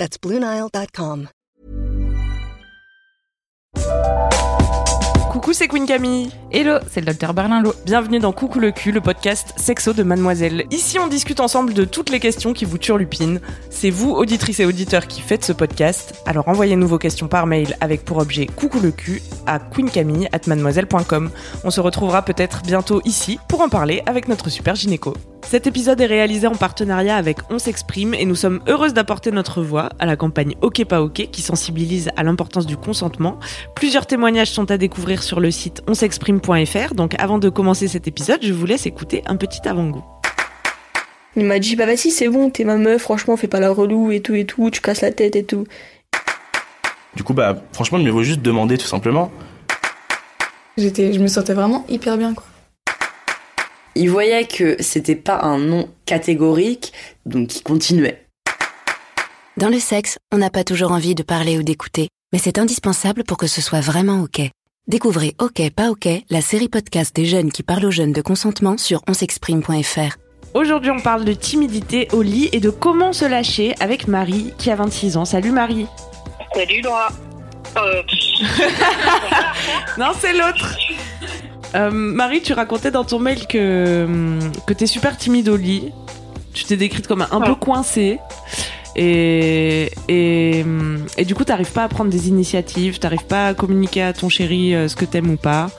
That's BlueNile.com. Coucou, c'est Queen Camille. Hello, c'est le docteur Berlinlot. Bienvenue dans Coucou le cul, le podcast sexo de Mademoiselle. Ici, on discute ensemble de toutes les questions qui vous turlupinent. C'est vous, auditrices et auditeurs, qui faites ce podcast. Alors envoyez-nous vos questions par mail avec pour objet Coucou le cul à queencamille@mademoiselle.com. On se retrouvera peut-être bientôt ici pour en parler avec notre super gynéco. Cet épisode est réalisé en partenariat avec On s'exprime et nous sommes heureuses d'apporter notre voix à la campagne Ok pas Ok qui sensibilise à l'importance du consentement. Plusieurs témoignages sont à découvrir sur le site onsexprime.fr. Donc avant de commencer cet épisode, je vous laisse écouter un petit avant-goût. Il m'a dit bah vas-y c'est bon, t'es ma meuf, franchement fais pas la relou et tout et tout, tu casses la tête et tout. Du coup bah franchement il me vaut juste demander tout simplement. J'étais, je me sentais vraiment hyper bien quoi. Il voyait que c'était pas un non catégorique, donc il continuait. Dans le sexe, on n'a pas toujours envie de parler ou d'écouter, mais c'est indispensable pour que ce soit vraiment OK. Découvrez OK pas OK, la série podcast des jeunes qui parlent aux jeunes de consentement sur onsexprime.fr. Aujourd'hui, on parle de timidité au lit et de comment se lâcher avec Marie qui a 26 ans. Salut Marie. Salut Laura. Euh, Non, c'est l'autre. Euh, Marie, tu racontais dans ton mail que, que t'es super timide au lit. Tu t'es décrite comme un, peu coincée. Et, et, et du coup, t'arrives pas à prendre des initiatives, t'arrives pas à communiquer à ton chéri euh, ce que t'aimes ou pas.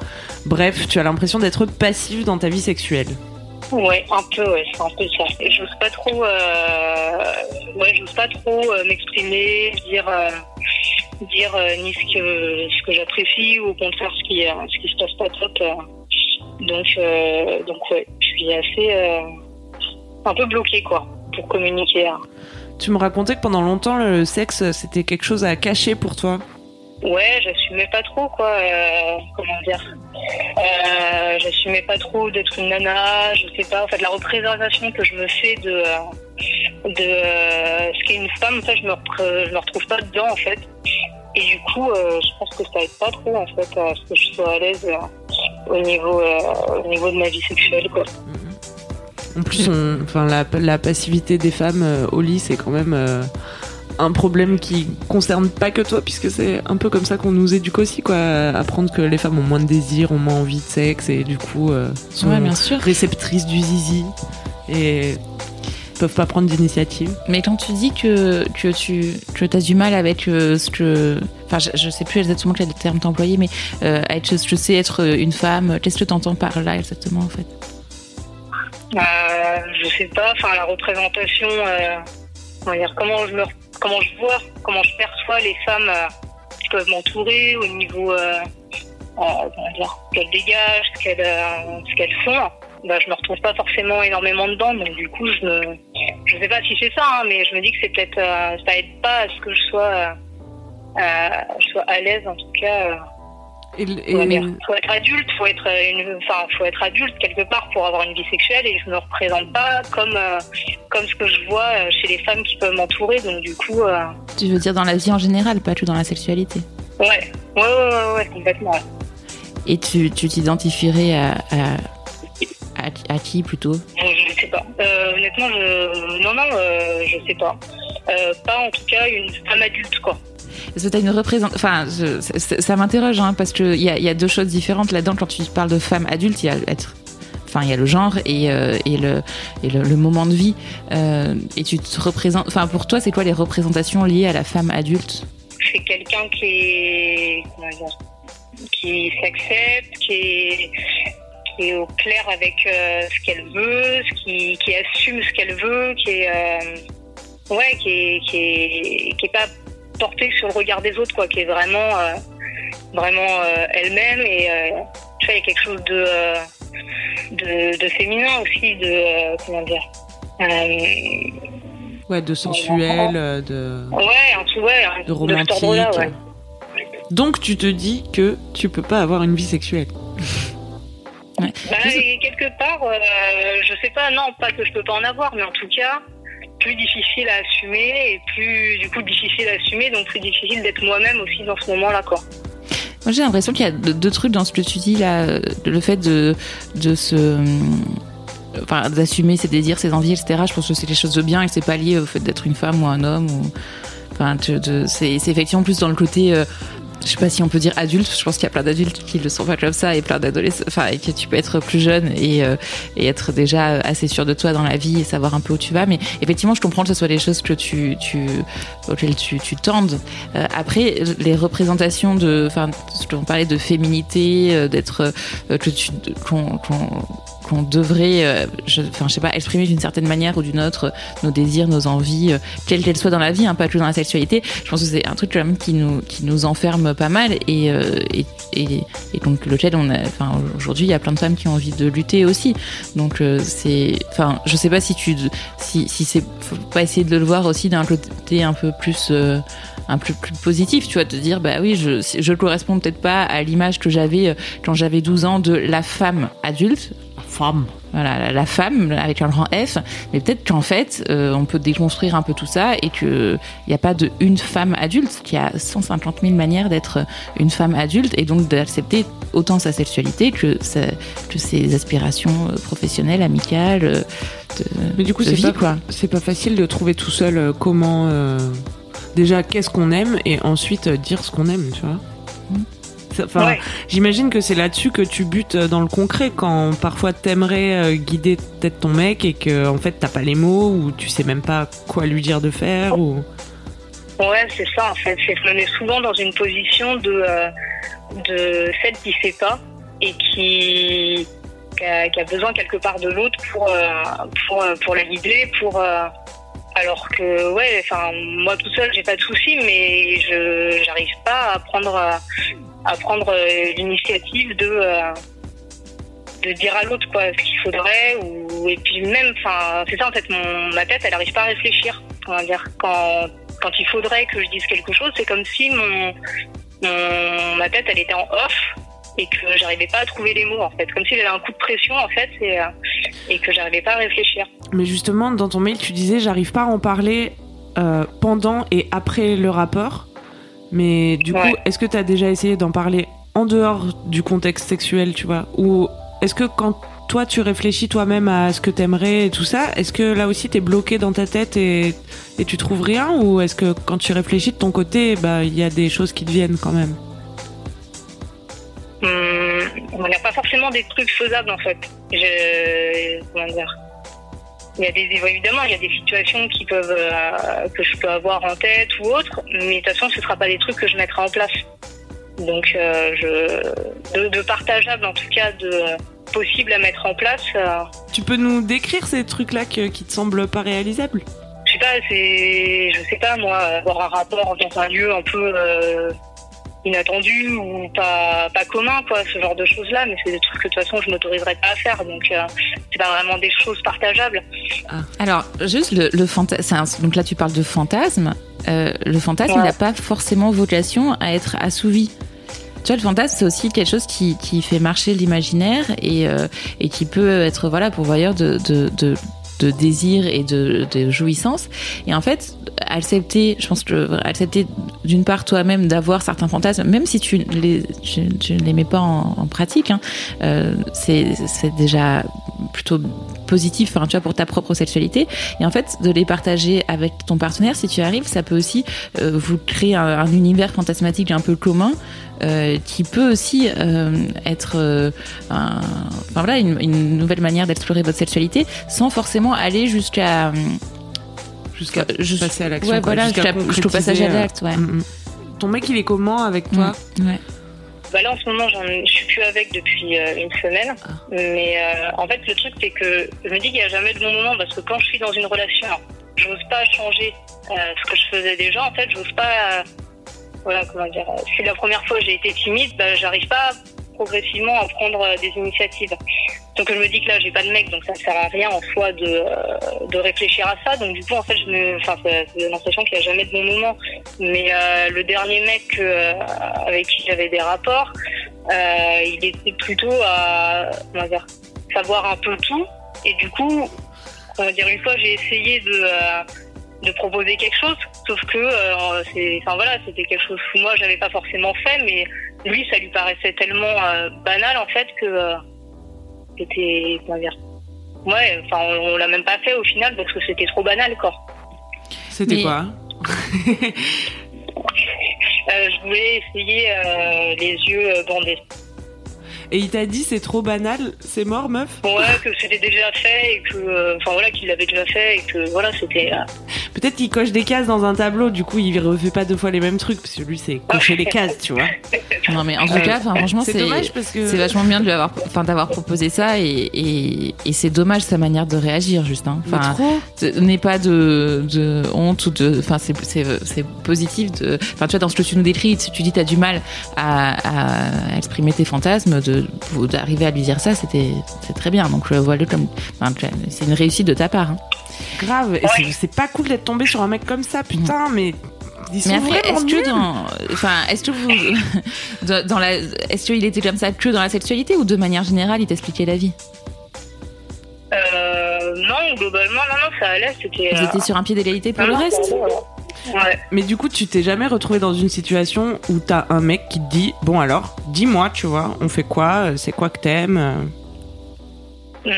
Bref, tu as l'impression d'être passive dans ta vie sexuelle. ouais, un peu, ouais, c'est un peu ça. J'ose pas trop, euh, ouais, j'ose pas trop euh, m'exprimer, dire, euh, dire euh, ni ce que ce que j'apprécie ou au contraire ce qui, euh, ce qui se passe pas top. euh. Donc, donc ouais, je suis assez, un peu bloquée quoi, pour communiquer. hein. Tu me racontais que pendant longtemps, le sexe, c'était quelque chose à cacher pour toi. Ouais, j'assumais pas trop quoi. euh, comment dire euh, J'assumais pas trop d'être une nana. Je sais pas. En fait, la représentation que je me fais de de euh, ce qu'est une femme, ça, je me je me retrouve pas dedans en fait. Et du coup, euh, je pense que ça aide pas trop en fait à ce que je sois à l'aise euh, au niveau euh, au niveau de ma vie sexuelle quoi. En plus, on- enfin, la, la passivité des femmes euh, au lit, c'est quand même euh, un problème qui concerne pas que toi, puisque c'est un peu comme ça qu'on nous éduque aussi, quoi. à Apprendre que les femmes ont moins de désir, ont moins envie de sexe, et du coup, euh, sont Ouais, bien sûr. réceptrices du zizi, et peuvent pas prendre d'initiative. Mais quand tu dis que, que tu que as du mal avec euh, ce que. Enfin, je, je sais plus exactement quel terme t'employer, mais euh, être, je sais être une femme, qu'est-ce que t'entends par là exactement en fait? Euh, je sais pas, enfin la représentation, euh, comment dire, comment je me, comment je vois, comment je perçois les femmes euh, qui peuvent m'entourer au niveau, euh, euh, comment dire, ce qu'elles dégagent, ce qu'elles, euh, ce qu'elles font. Bah, je me retrouve pas forcément énormément dedans, donc du coup je me, je sais pas si c'est ça, hein, mais je me dis que c'est peut-être, euh, ça aide pas à ce que je sois, euh, euh, je sois à l'aise en tout cas. euh, dire, faut être adulte, faut être une, enfin, faut être adulte quelque part pour avoir une vie sexuelle et je me représente pas comme euh, comme ce que je vois chez les femmes qui peuvent m'entourer. Donc du coup, euh, Tu veux dire dans la vie en général, pas que dans la sexualité. ouais, ouais, ouais, ouais, ouais, complètement. ouais. Et tu tu t'identifierais à, à, à, à qui plutôt? Je, je sais pas. Euh, honnêtement, je, non, non, euh, je sais pas. Euh, pas en tout cas une femme adulte, quoi. Parce que une représentation. Enfin, je- ça, m'interroge, hein, parce qu'il y a, y a deux choses différentes là-dedans. Quand tu parles de femme adulte, il y a être. Enfin, il y a le genre et, euh, et, le, et le, le moment de vie. Euh, et tu te représentes. Enfin, pour toi, c'est quoi les représentations liées à la femme adulte? C'est quelqu'un qui est, comment dire, qui s'accepte, qui est, qui est au clair avec euh, ce qu'elle veut, ce qui, qui assume ce qu'elle veut, qui est, euh, ouais, qui est, qui est, qui est pas portée sur le regard des autres, quoi, qui est vraiment, euh, vraiment euh, elle-même et euh, tu vois, il y a quelque chose de, euh, de, de féminin aussi, de, comment dire. Ouais, de sensuel, de. Ouais, un truc, ouais, de romantique. ordre-là, ouais. Donc tu te dis que tu peux pas avoir une vie sexuelle. Bah, et quelque part, euh, je sais pas, non, pas que je peux pas en avoir, mais en tout cas, plus difficile à assumer et plus, du coup, difficile à assumer, donc plus difficile d'être moi-même aussi dans ce moment-là, quoi. Moi, j'ai l'impression qu'il y a deux, trucs dans ce que tu dis là, le fait de de se Enfin, d'assumer ses désirs, ses envies, etc. Je pense que c'est quelque chose de bien et que c'est pas lié au fait d'être une femme ou un homme. Ou... Enfin, c'est effectivement plus dans le côté euh, je sais pas si on peut dire adulte, je pense qu'il y a plein d'adultes qui le sont pas comme ça et plein d'adolescents, enfin, et que tu peux être plus jeune et, euh, et être déjà assez sûr de toi dans la vie et savoir un peu où tu vas. Mais effectivement, je comprends que ce soit des choses que tu, tu, auxquelles tu, tu tendes. Euh, après, les représentations de, enfin, on parlais de féminité, euh, d'être, euh, que tu, qu'on, qu'on, qu'on devrait, euh, enfin, je sais pas, exprimer d'une certaine manière ou d'une autre euh, nos désirs, nos envies, euh, quelles qu'elles soient dans la vie, hein, pas que dans la sexualité. Je pense que c'est un truc quand même qui nous, qui nous enferme pas mal et, et, et, donc lequel enfin, aujourd'hui, il y a plein de femmes qui ont envie de lutter aussi. Donc, c'est, enfin, je sais pas si tu, si, si c'est, faut pas essayer de le voir aussi d'un côté un peu plus, un peu plus positif, tu vois, te dire, bah oui, je, je correspond peut-être pas à l'image que j'avais quand j'avais 12 ans de la femme adulte. Femme. Voilà, la, femme avec un grand F. Mais peut-être qu'en fait, euh, on peut déconstruire un peu tout ça et que il n'y a pas de une femme adulte, qu'il y a 150 000 manières d'être une femme adulte et donc d'accepter autant sa sexualité que, sa, que ses aspirations euh, professionnelles, amicales. euh, De, Mais du coup, c'est pas, quoi. c'est pas facile de trouver tout seul euh, comment. euh, déjà, qu'est-ce qu'on aime et ensuite euh, dire ce qu'on aime, tu vois. Ça- Enfin, Ouais. j'imagine que c'est là-dessus que tu butes euh, dans le concret quand parfois t'aimerais euh, guider peut-être ton mec et que en fait t'as pas les mots ou tu sais même pas quoi lui dire de faire ou. Ouais, c'est ça en fait. C'est je me mets souvent dans une position de, euh, de celle qui sait pas et qui, qui, a, qui a besoin quelque part de l'autre pour, euh, pour, pour la guider, pour. euh, alors que, ouais, enfin, moi tout seul, j'ai pas de soucis, mais je j'arrive pas à prendre, à prendre euh, l'initiative de. euh, de dire à l'autre quoi ce qu'il faudrait ou et puis même c'est ça en fait mon ma tête elle arrive pas à réfléchir comment dire quand quand il faudrait que je dise quelque chose, c'est comme si mon, ma tête elle était en off et que j'arrivais pas à trouver les mots en fait, comme s'il y avait un coup de pression en fait et, euh, et que j'arrivais pas à réfléchir. Mais justement, dans ton mail, tu disais j'arrive pas à en parler pendant et après le rapport. Mais du Ouais. coup, est-ce que tu as déjà essayé d'en parler en dehors du contexte sexuel, tu vois? Ou est-ce que quand toi tu réfléchis toi-même à ce que t'aimerais et tout ça, est-ce que là aussi t'es bloqué dans ta tête et, et tu trouves rien? Ou est-ce que quand tu réfléchis de ton côté, bah il y a des choses qui te viennent quand même? Hum, on n'a pas forcément des trucs faisables en fait. Je, comment dire? Il y a des évidemment il y a des situations qui peuvent euh, que je peux avoir en tête ou autre, mais de toute façon ce sera pas des trucs que je mettrai en place. Donc euh, je de, de partageable en tout cas de possible à mettre en place. euh, Tu peux nous décrire ces trucs-là qui te semblent pas réalisables? Je sais pas, c'est, je sais pas moi, avoir un rapport dans un lieu un peu inattendu ou pas, pas commun, quoi, ce genre de choses-là. Mais c'est des trucs que de toute façon je m'autoriserais pas à faire, donc euh, c'est pas vraiment des choses partageables. Alors, juste le, le fantasme. Donc là, tu parles de fantasme. Euh, le fantasme, Ouais. il n'a pas forcément vocation à être assouvi. Tu vois, le fantasme, c'est aussi quelque chose qui, qui fait marcher l'imaginaire et, euh, et qui peut être voilà pourvoyeur de, de, de, de désir et de, jouissance. Et en fait, accepter, je pense que accepter d'une part toi-même d'avoir certains fantasmes, même si tu les, tu, ne les mets pas en, pratique, hein, euh, c'est déjà plutôt positif enfin, tu vois, pour ta propre sexualité. Et en fait, de les partager avec ton partenaire, si tu arrives, ça peut aussi euh, vous créer un, un univers fantasmatique un peu commun. euh, qui peut aussi euh, être euh, un- enfin, voilà, une, une nouvelle manière d'explorer votre sexualité sans forcément aller jusqu'à Jusqu'à passer à l'action. ouais, voilà, jusqu'à jusqu'au passage à l'acte, ouais. mm, mm. Ton mec, il est comment avec toi? Mm, ouais. Bah là en ce moment je suis plus avec depuis euh, une semaine, mais euh, en fait le truc c'est que je me dis qu'il n'y a jamais de bon moment parce que quand je suis dans une relation, j'ose pas changer euh, ce que je faisais déjà. En fait, j'ose pas, euh, voilà comment dire. Si la première fois j'ai été timide, bah, j'arrive pas progressivement à prendre euh, des initiatives. Donc je me dis que là j'ai pas de mec, donc ça ne sert à rien en soi de, euh, de réfléchir à ça. Donc du coup en fait je me, enfin c'est l'impression qu'il n'y a jamais de bon moment. Mais euh, le dernier mec avec qui j'avais des rapports, il était plutôt à comment dire, savoir un peu tout. Et du coup, on va dire une fois j'ai essayé de de proposer quelque chose, sauf que c'est, enfin voilà, c'était quelque chose que moi j'avais pas forcément fait, mais lui ça lui paraissait tellement euh, banal en fait que euh, c'était comment dire ouais enfin on, on l'a même pas fait au final parce que c'était trop banal quoi. C'était Mais- quoi? Euh, je voulais essayer euh, les yeux bandés. Et il t'a dit c'est trop banal, c'est mort meuf? Ouais que c'était déjà fait et que euh, enfin voilà qu'il l'avait déjà fait et que voilà c'était euh, Peut-être qu'il coche des cases dans un tableau, du coup il refait pas deux fois les mêmes trucs, parce que lui c'est cocher les cases, tu vois. Non, mais en tout cas, franchement, C'est c'est dommage parce que... c'est vachement bien de lui avoir, enfin, d'avoir proposé ça et, et, et c'est dommage sa manière de réagir, juste. Hein. Enfin, n'aie pas de, de honte ou de, enfin, c'est, positif de, enfin, tu vois, dans ce que tu nous décris, si tu dis t'as du mal à, à exprimer tes fantasmes, d'arriver à lui dire ça, c'était, c'est très bien. Donc, je vois le comme, enfin, c'est une réussite de ta part. hein. Grave, et c'est pas cool d'être tombé sur un mec comme ça, putain, mais... Mais après, est-ce que dans, enfin, est-ce que vous, dans la, est-ce qu'il était comme ça que dans la sexualité ou de manière générale, il t'expliquait la vie? Euh, non globalement non non ça allait c'était Vous euh, étiez sur un pied d'égalité pour non, le non, reste? allait, ouais. Mais du coup, tu t'es jamais retrouvé dans une situation où t'as un mec qui te dit Bon alors, dis-moi, tu vois, on fait quoi? C'est quoi que t'aimes? Hum,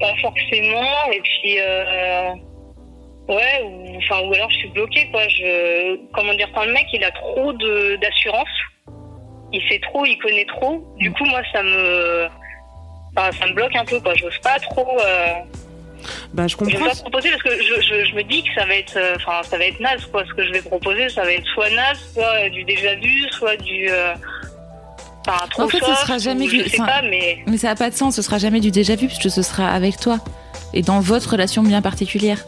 pas forcément et puis euh, ouais ou enfin ou alors je suis bloquée quoi je comment dire quand le mec il a trop de d'assurance il sait trop il connaît trop du coup moi ça me enfin, ça me bloque un peu quoi j'ose pas trop euh, Bah, je je comprends. vais pas proposer parce que je, je, je me dis que ça va être euh, enfin ça va être naze quoi ce que je vais proposer ça va être soit naze soit euh, du déjà vu soit du euh, enfin trop En fait, ce soft, sera jamais du- je sais enfin, pas mais Mais ça n'a pas de sens, ce sera jamais du déjà vu puisque ce sera avec toi et dans votre relation bien particulière.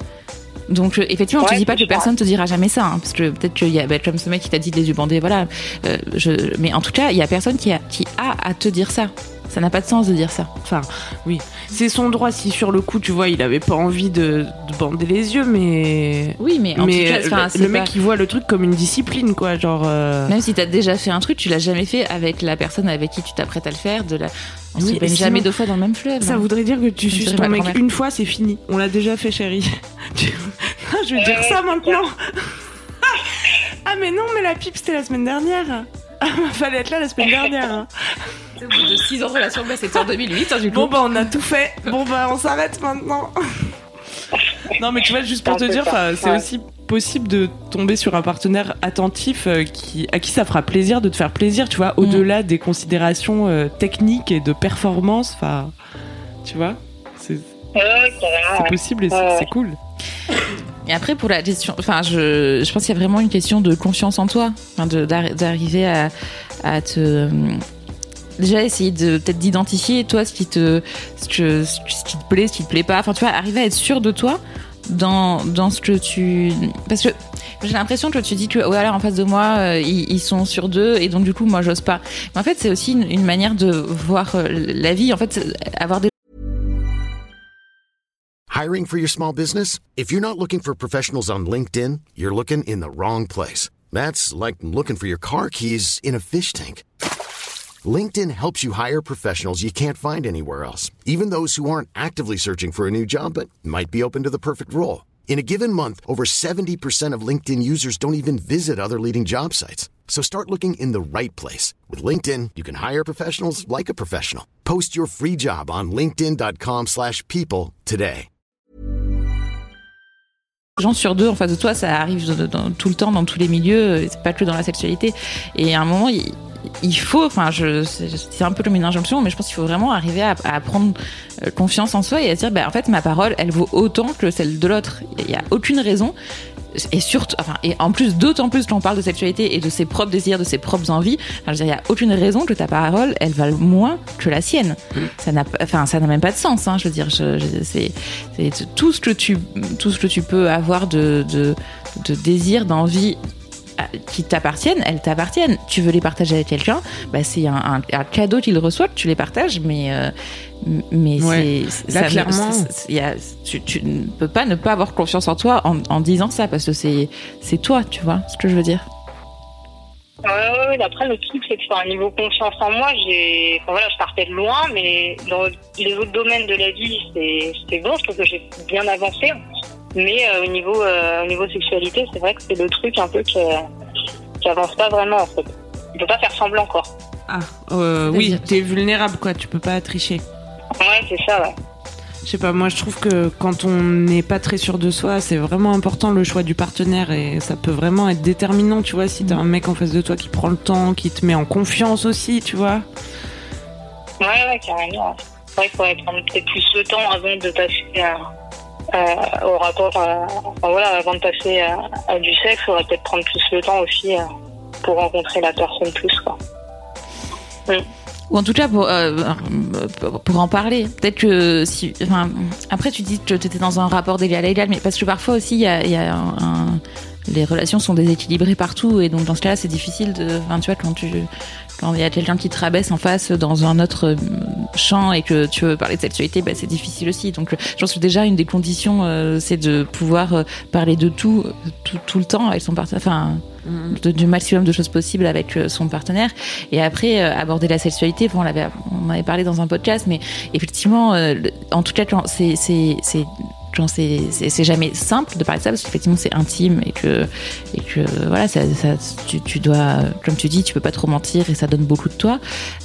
Donc euh, effectivement, je te Ouais, dis pas que personne te dira jamais ça, hein, parce que peut-être qu'il y a bah, comme ce mec qui t'a dit les yeux bandés, voilà. Euh, je, mais en tout cas, il y a personne qui a, qui a à te dire ça. Ça n'a pas de sens de dire ça. Enfin, oui. C'est son droit si sur le coup, tu vois, il avait pas envie de, de bander les yeux, mais. Oui, mais en mais tout cas, le- le, mec, pas- il voit le truc comme une discipline, quoi. Genre. euh, Même si t'as déjà fait un truc, tu l'as jamais fait avec la personne avec qui tu t'apprêtes à le faire. De la... On se baigne jamais deux fois dans le même fleuve. Ça hein. voudrait dire que tu suces ton mec une fois, c'est fini. On l'a déjà fait, chérie. Je vais dire ça maintenant. ah, mais non, mais la pipe, c'était la semaine dernière. Ah, fallait être là la semaine dernière. hein. Au bout de 6 ans de relation, bah, c'était en 2008, hein, du coup. Bon, bah, on a tout fait. Bon, bah, on s'arrête maintenant. non, mais tu vois, juste pour te un peu dire, c'est Ouais. aussi possible de tomber sur un partenaire attentif euh, qui, à qui ça fera plaisir de te faire plaisir, tu vois, au-delà des considérations euh, techniques et de performance. Enfin, tu vois, c'est possible et c'est Ouais. c'est cool. Et après, pour la question, enfin, je, je pense qu'il y a vraiment une question de confiance en toi, d'arriver à, à te. Déjà, essayer de peut-être d'identifier toi ce qui te, ce, que- ce qui te plaît, ce qui te plaît pas. Enfin, tu vois, arriver à être sûr de toi dans, dans ce que tu. Parce que j'ai l'impression que tu dis que, ouais, alors en face de moi, euh, ils, ils sont sur deux et donc du coup, moi, j'ose pas. Mais en fait, c'est aussi une, une manière de voir euh, la vie. En fait, avoir des Hiring for your small business? If you're not looking for professionals on LinkedIn, you're looking in the wrong place. That's like looking for your car keys in a fish tank. LinkedIn helps you hire professionals you can't find anywhere else, even those who aren't actively searching for a new job but might be open to the perfect role. In a given month, over 70% of LinkedIn users don't even visit other leading job sites. So start looking in the right place. With LinkedIn, you can hire professionals like a professional. Post your free job on linkedin.com/people slash people today. gens sur deux en face de toi, ça arrive dans- tout le temps dans tous les milieux, c'est pas que dans la sexualité. Et à un moment, il, il faut, enfin, je, c'est un peu comme une injonction, mais je pense qu'il faut vraiment arriver à, à prendre euh, confiance en soi et à dire, bah, en fait, ma parole, elle vaut autant que celle de l'autre. Il y a aucune raison. Et surtout, enfin, et en plus, d'autant plus qu'on parle de sexualité et de ses propres désirs, de ses propres envies, enfin, je veux dire, il y a aucune raison que ta parole, elle vale moins que la sienne. Ça n'a, enfin, ça n'a même pas de sens, hein, je veux dire, je, je- c'est, c'est tout ce que tu, tout ce que tu peux avoir de, de, de désir, d'envie qui t'appartiennent, elles t'appartiennent. Tu veux les partager avec quelqu'un, bah c'est un, un, un cadeau qu'il reçoit, tu les partages, mais euh, mais Ouais. c'est Là, ça ne- clairement. y a- tu, tu ne peux pas ne pas avoir confiance en toi en, en disant ça parce que c'est c'est toi, tu vois ce que je veux dire. Ouais, ouais, ouais. Après, le truc, c'est que sur un niveau confiance en moi, j'ai, enfin, voilà, je partais de loin, mais dans les autres domaines de la vie, c'est, c'est bon. Je trouve que j'ai bien avancé. Mais euh, au niveau, euh, au niveau sexualité, c'est vrai que c'est le truc un peu qui, qui avance pas vraiment, en fait. Je peux pas faire semblant, quoi. Ah, euh, oui, t'es vulnérable, quoi. Tu peux pas tricher. Ouais, c'est ça, ouais. Je sais pas, moi je trouve que quand on n'est pas très sûr de soi, c'est vraiment important le choix du partenaire et ça peut vraiment être déterminant, tu vois, si t'as un mec en face de toi qui prend le temps, qui te met en confiance aussi, tu vois. Ouais, ouais, carrément. ouais. C'est vrai qu'il faudrait prendre peut-être plus le temps avant de passer à, à- au rapport, enfin, voilà, avant de passer à, à du sexe, il faudrait peut-être prendre plus le temps aussi euh, pour rencontrer la personne plus, quoi. Ou en tout cas pour euh, pour- en parler. Peut-être que si, après tu dis que tu étais dans un rapport d'égal à égal, mais parce que parfois aussi il y a, un- les relations sont déséquilibrées partout et donc dans ce cas-là c'est difficile de, enfin, tu vois quand tu quand il y a quelqu'un qui te rabaisse en face dans un autre euh, champ et que tu veux parler de sexualité, bah, c'est difficile aussi. Donc, euh, je pense que déjà une des conditions, euh, c'est de pouvoir euh, parler de tout, tout, tout le temps avec son partenaire, enfin, de- du maximum de choses possibles avec son partenaire. Et après, euh, aborder la sexualité, bon, on l'avait, on en avait parlé dans un podcast, mais effectivement, euh, en tout cas, quand c'est, c'est, jamais simple de parler de ça parce qu'effectivement c'est intime et que et que voilà ça, ça tu, tu dois comme tu dis tu peux pas trop mentir et ça donne beaucoup de toi.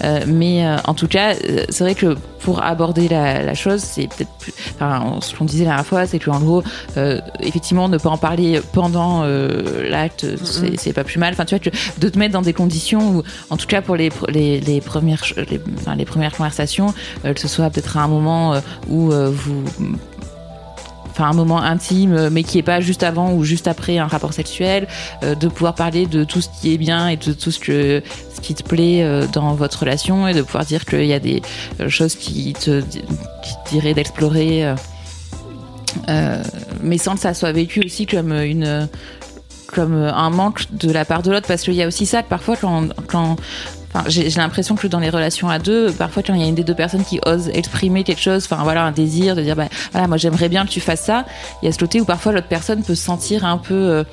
Euh, mais euh, en tout cas euh, c'est vrai que pour aborder la, la chose c'est peut-être plus enfin ce qu'on disait la dernière fois c'est que en gros euh, effectivement ne pas en parler pendant l'acte c'est, c'est pas plus mal. Enfin tu vois que de te mettre dans des conditions où en tout cas pour les les, les premières les, enfin, les premières conversations que ce soit peut-être à un moment où vous enfin un moment intime euh, mais qui est pas juste avant ou juste après un rapport sexuel euh, de pouvoir parler de tout ce qui est bien et de tout ce que ce qui te plaît euh, dans votre relation et de pouvoir dire qu'il y a des choses qui te diraient d'explorer mais sans que ça soit vécu aussi comme une comme un manque de la part de l'autre parce qu'il y a aussi ça parfois quand quand Enfin, j'ai l'impression que dans les relations à deux, parfois quand il y a une des deux personnes qui ose exprimer quelque chose, enfin voilà, un désir de dire bah voilà, moi j'aimerais bien que tu fasses ça, il y a ce côté où parfois l'autre personne peut se sentir un peu euh,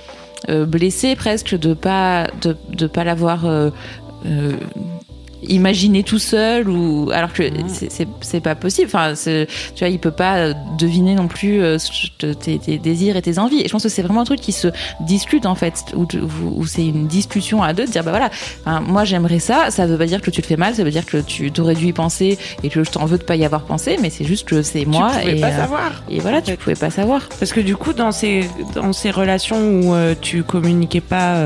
euh, blessée presque de pas de, de pas l'avoir euh, euh, imaginé tout seul ou alors que c'est- c'est pas possible. Enfin tu vois il peut pas euh, deviner non plus euh, tes, tes désirs et tes envies. Et je pense que c'est vraiment un truc qui se discute en fait où, tu- où- où c'est une discussion à deux de dire bah voilà. Moi j'aimerais ça. Ça veut pas dire que tu te fais mal. Ça veut dire que tu t'aurais dû y penser et que je t'en veux de pas y avoir pensé. Mais c'est juste que c'est moi tu pouvais et pas euh, savoir. et voilà tu pouvais pas savoir. Parce que du coup, dans ces, dans ces relations où euh, tu communiquais pas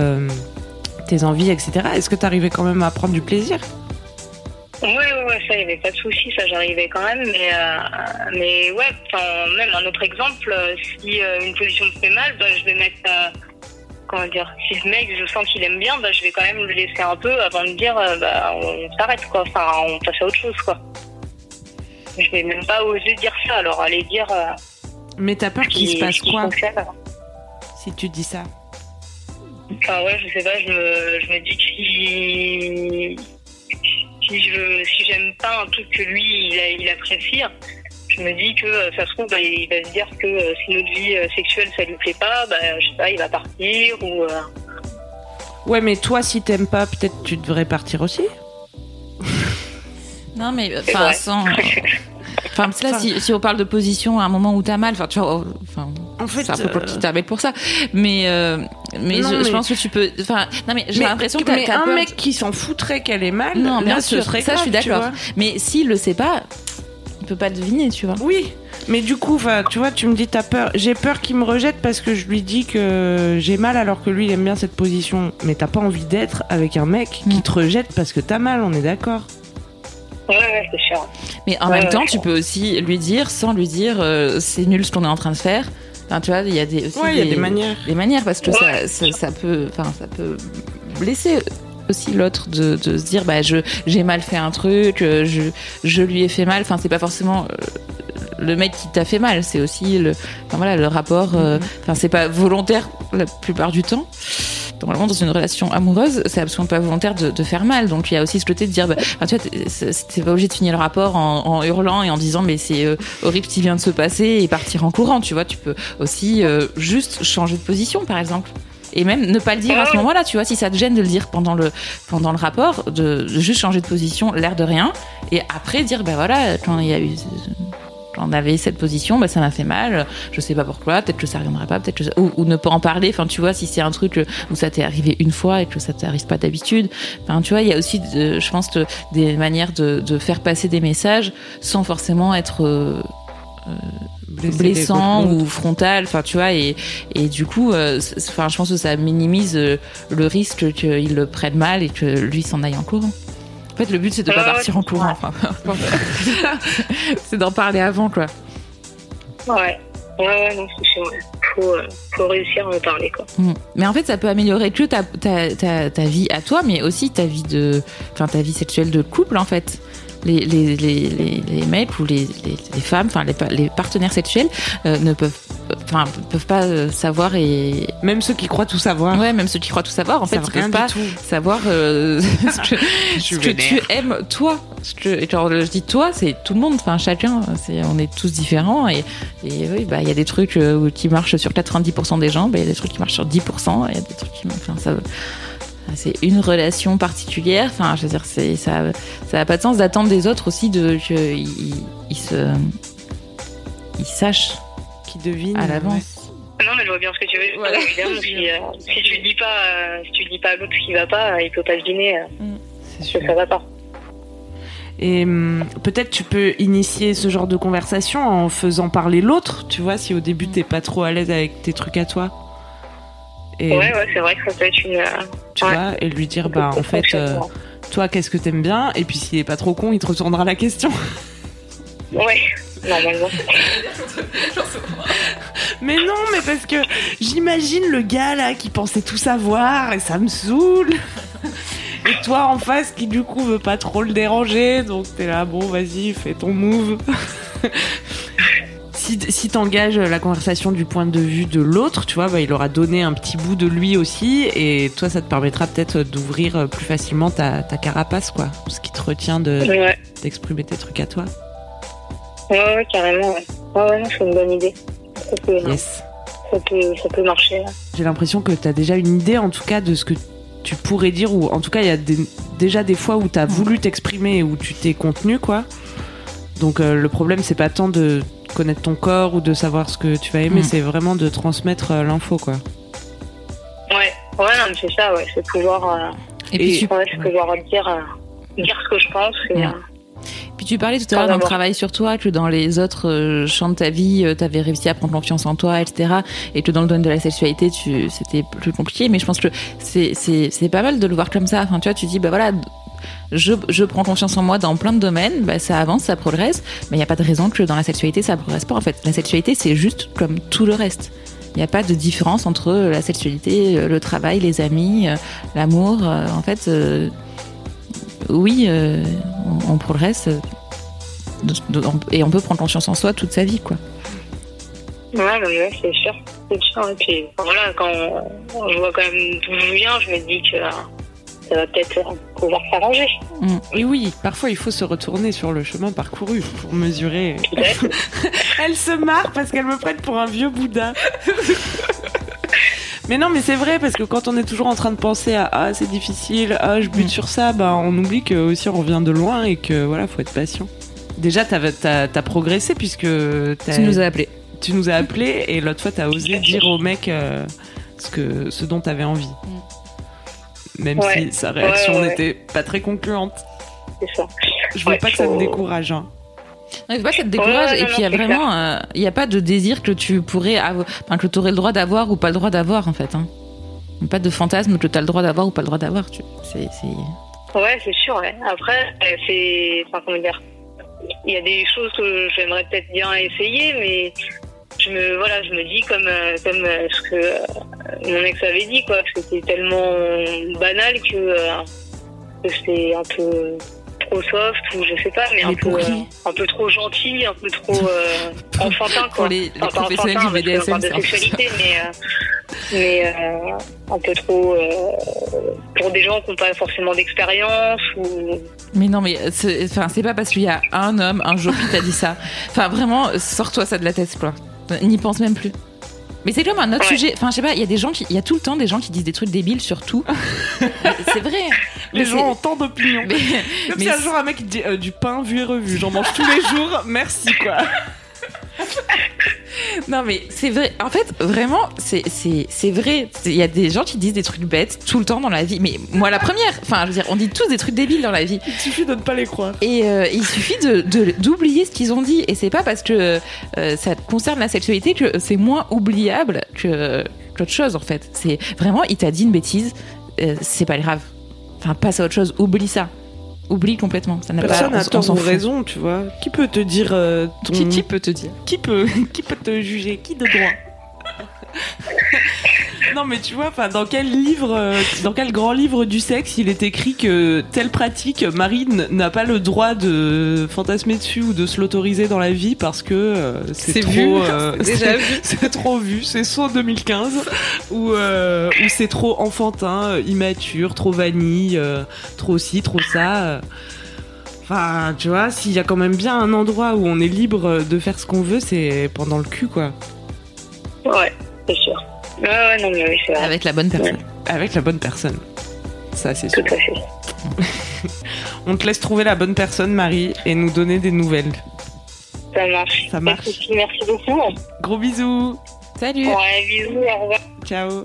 tes envies, etc., est-ce que tu arrivais quand même à prendre du plaisir? Ouais, ouais, ouais, ça, il n'y avait pas de souci, ça, j'arrivais quand même. Mais, euh, mais ouais, même un autre exemple, euh, si euh, une position me fait mal, bah, je vais mettre. euh, comment dire Si le mec, je sens qu'il aime bien, bah, je vais quand même le laisser un peu avant de dire, bah, on s'arrête, quoi. Enfin, on passe à autre chose, quoi. Je vais même pas oser dire ça, alors aller dire. Mais t'as peur qu'il se passe quoi fonctionne. si tu dis ça? Enfin, ouais, je sais pas, je me, je me dis que si, je, si j'aime pas un truc que lui, il, a- il apprécie, je me dis que euh, ça se trouve, bah, il va se dire que euh, si notre vie euh, sexuelle, ça lui plaît pas, bah, je sais pas, il va partir ou. euh, Ouais, mais toi, si t'aimes pas, peut-être tu devrais partir aussi. Non mais enfin sans Enfin, parce que là, si, si on parle de position à un moment où t'as mal, enfin, tu vois, oh, enfin, En fait, c'est un peu petit pour ça. Mais, euh, mais, Non, je, je mais- pense que tu peux, enfin, non, mais j'ai l'impression que mais un peur mec qui s'en foutrait qu'elle est mal, Non, là, bien sûr, ça, je suis d'accord. Mais s'il le sait pas, il peut pas le deviner, tu vois. Oui, mais du coup, tu vois, tu me dis t'as peur. J'ai peur qu'il me rejette parce que je lui dis que j'ai mal alors que lui il aime bien cette position. Mais t'as pas envie d'être avec un mec qui te rejette parce que t'as mal, on est d'accord. Ouais, ouais, c'est sûr. Mais en Ouais, même temps, je tu peux aussi lui dire, sans lui dire, euh, c'est nul ce qu'on est en train de faire. Enfin, tu vois, il y a des, aussi Ouais, il y a des manières. des manières parce que Ouais. ça, ça, ça peut, ça peut blesser aussi l'autre de, de se dire, bah, je, j'ai mal fait un truc, euh, je, je lui ai fait mal. Enfin, c'est pas forcément euh, le mec qui t'a fait mal, c'est aussi le, enfin, voilà, le rapport. euh, Enfin, c'est pas volontaire la plupart du temps. Normalement dans une relation amoureuse, c'est absolument pas volontaire de, faire mal. Donc il y a aussi ce côté de dire, bah, tu vois, t'es pas obligé de finir le rapport en, en hurlant et en disant mais c'est euh, horrible ce qui vient de se passer et partir en courant. Tu vois, tu peux aussi euh, juste changer de position, par exemple et même ne pas le dire à ce moment-là, tu vois, si ça te gêne de le dire pendant le, pendant le rapport, de, juste changer de position, l'air de rien, et après dire, ben voilà, quand il y a eu on avait cette position, bah, ça m'a fait mal, je sais pas pourquoi, peut-être que ça reviendra pas, peut-être que ou, ne pas en parler, enfin tu vois, si c'est un truc où ça t'est arrivé une fois et que ça t'arrive pas d'habitude, enfin tu vois, il y a aussi, je pense, des manières de, faire passer des messages sans forcément être euh, euh, blessant ou frontal. Enfin tu vois et, et du coup euh, enfin je pense que ça minimise le risque qu'il le prenne mal et que lui s'en aille en courant fait, le but, c'est de pas partir en courant. c'est d'en parler avant, quoi. Ouais. Ouais, ouais, non. Faut, euh, faut réussir à en parler, quoi. Mm. Mais en fait, ça peut améliorer que ta, ta, ta, ta vie à toi, mais aussi ta vie de, enfin, ta vie sexuelle de couple, en fait les, les, les, les, mecs ou les, les, femmes, enfin les, partenaires sexuels euh, ne peuvent, enfin peuvent pas euh, savoir et même ceux qui croient tout savoir. Ouais, même ceux qui croient tout savoir, en fait, ils peuvent pas savoir euh, ce que, tu aimes toi. et quand je dis toi, c'est tout le monde, enfin chacun, c'est on est tous différents et, et oui, bah il y a des trucs qui marchent sur 90% des gens, bah, il y a des trucs qui marchent sur 10%, il y a des trucs qui, enfin ça c'est une relation particulière. Enfin, je veux dire, c'est ça, ça n'a pas de sens d'attendre des autres aussi de qu'ils ils se, ils sachent, qu'ils devinent à l'avance. Non, mais je vois bien ce que tu veux. Voilà. Évidemment, si, euh, si, tu dis pas, euh, si tu dis pas à l'autre ce qui va pas, il peut pas deviner. Euh, mm, c'est que ça va pas. Et hum, peut-être tu peux initier ce genre de conversation en faisant parler l'autre, tu vois, si au début t'es pas trop à l'aise avec tes trucs à toi. Et, ouais, ouais, c'est vrai que ça peut être une. Euh, tu vois, et lui dire, bah, en fait, euh, toi, qu'est-ce que t'aimes bien? Et puis, s'il est pas trop con, il te retournera la question. Ouais, normalement. mais non, mais parce que j'imagine le gars là qui pensait tout savoir et ça me saoule. Et toi en face qui du coup veut pas trop le déranger, donc t'es là, bon, vas-y, fais ton move si, si t'engages la conversation du point de vue de l'autre, tu vois, bah, il aura donné un petit bout de lui aussi, et toi, ça te permettra peut-être d'ouvrir plus facilement ta, ta, carapace, quoi. Ce qui te retient d'exprimer tes trucs à toi. Ouais, ouais, carrément, ouais. Ouais, c'est une bonne idée. Ça peut, yes. ça peut, ça peut marcher. J'ai l'impression que t'as déjà une idée, en tout cas, de ce que tu pourrais dire, ou en tout cas, il y a déjà des fois où t'as voulu t'exprimer et où tu t'es contenu, quoi. Donc euh, le problème, c'est pas tant de connaître ton corps ou de savoir ce que tu vas aimer, mm. c'est vraiment de transmettre euh, l'info, quoi. Ouais, ouais, c'est ça, ouais, c'est pouvoir, euh, et puis tu... pouvoir dire, euh, dire ce que je pense. Et, Puis tu parlais tout à l'heure d'un travail sur toi, que dans les autres champs de ta vie, tu avais réussi à prendre confiance en toi, etc. Et que dans le domaine de la sexualité, c'était plus compliqué. Mais je pense que c'est, c'est, c'est pas mal de le voir comme ça. Enfin, tu vois, tu dis, bah voilà, je, prends confiance en moi dans plein de domaines, bah, ça avance, ça progresse, mais il n'y a pas de raison que dans la sexualité, ça progresse pas. En fait, la sexualité, c'est juste comme tout le reste. Il n'y a pas de différence entre la sexualité, euh, le travail, les amis, euh, l'amour. Euh, en fait, oui, on, progresse et on peut prendre confiance en soi toute sa vie, quoi. Ouais, c'est sûr. Sûr. Et puis, voilà, quand je vois quand même d'où je viens, je me dis que ça va peut-être pouvoir s'arranger. Mm. Et oui, parfois il faut se retourner sur le chemin parcouru pour mesurer. elle se marre parce qu'elle me prête pour un vieux Bouddha. mais non, mais c'est vrai parce que quand on est toujours en train de penser à ah c'est difficile, ah je bute mm. sur ça, bah on oublie que aussi on revient de loin et que voilà faut être patient. Déjà t'as as, progressé puisque tu nous as appelé. Tu nous as appelé et l'autre fois t'as osé dire au mec euh, ce que ce dont t'avais envie. Mm même si sa réaction n'était pas très concluante. C'est ça. Je veux pas que ça te décourage. Hein. Non, pas que ça te décourage. et puis il y a vraiment, euh, il n'y a pas de désir que tu pourrais, avoir, enfin, que tu aurais le droit d'avoir ou pas le droit d'avoir en fait. Hein. Pas de fantasme que tu as le droit d'avoir ou pas le droit d'avoir. Tu... C'est, Ouais, c'est sûr. Ouais. Après, euh, c'est, enfin, comment dire, il y a des choses que j'aimerais peut-être bien essayer, mais je me voilà, je me dis comme euh, comme euh, ce que euh, mon ex avait dit quoi, que c'était tellement banal que, que c'est un peu trop soft ou je sais pas, mais, un peu un peu trop gentil, un peu trop enfantin quoi. Pour les, les professionnels du BDSM, de sexualité, mais mais euh, un peu trop euh, pour des gens qui n'ont pas forcément d'expérience ou. Mais non, mais c'est enfin, c'est pas parce qu'il y a un homme un jour qui t'a dit ça. Enfin, vraiment, sors-toi ça de la tête, quoi. N'y pense même plus. Mais c'est comme un autre Ouais. sujet. Enfin, je sais pas, il y a des gens qui, il y a tout le temps des gens qui disent des trucs débiles sur tout. c'est vrai. Les Mais gens ont tant d'opinions. Mais, Comme mais si un jour un mec dit euh, du pain vu et revu, j'en mange tous les jours, merci quoi. Non mais c'est vrai. En fait, vraiment, c'est vrai. Il y a des gens qui disent des trucs bêtes tout le temps dans la vie. Mais moi, la première. Enfin, je veux dire, on dit tous des trucs débiles dans la vie. Il suffit de ne pas les croire. Et euh, il suffit de de- d'oublier ce qu'ils ont dit. Et c'est pas parce que euh, ça concerne la sexualité que c'est moins oubliable que qu'autre chose en fait. C'est vraiment, il t'a dit une bêtise. euh, c'est pas grave. Enfin, passe à autre chose. Oublie ça. Oublie complètement. Ça n'a pas. Personne on n'a tort ou raison, tu vois. Qui peut te dire euh, ton... Qui, qui peut te dire? Qui peut, qui peut te juger? Qui de droit? Non mais tu vois, enfin, dans quel livre, euh, dans quel grand livre du sexe, il est écrit que telle pratique, Marine n'a pas le droit de fantasmer dessus ou de se l'autoriser dans la vie parce que euh, c'est trop, vu, euh, c'est déjà c'est- c'est trop vu, c'est saut 2015 ou euh, ou c'est trop enfantin, immature, trop vanille, euh, trop ci, trop ça. Enfin, tu vois, s'il y a quand même bien un endroit où on est libre de faire ce qu'on veut, c'est pendant le cul, quoi. Ouais, c'est sûr. Ouais, ouais, non, mais oui, c'est vrai. Avec la bonne personne. Avec la bonne personne. Ça, c'est sûr. Tout à fait. On te laisse trouver la bonne personne, Marie, et nous donner des nouvelles. Ça marche. Ça marche. Souci, Merci beaucoup. Gros bisous. Salut. Ouais, bisous, au revoir. Ciao.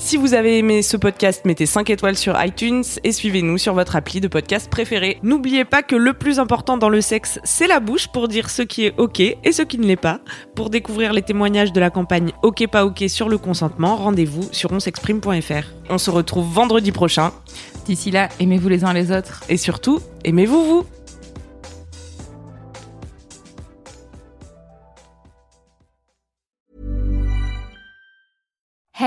Si vous avez aimé ce podcast, mettez 5 étoiles sur iTunes et suivez-nous sur votre appli de podcast préféré. N'oubliez pas que le plus important dans le sexe, c'est la bouche pour dire ce qui est OK et ce qui ne l'est pas. Pour découvrir les témoignages de la campagne OK pas OK sur le consentement, rendez-vous sur onsexprime.fr. On se retrouve vendredi prochain D'ici là, aimez-vous les uns les autres. et surtout, aimez-vous vous.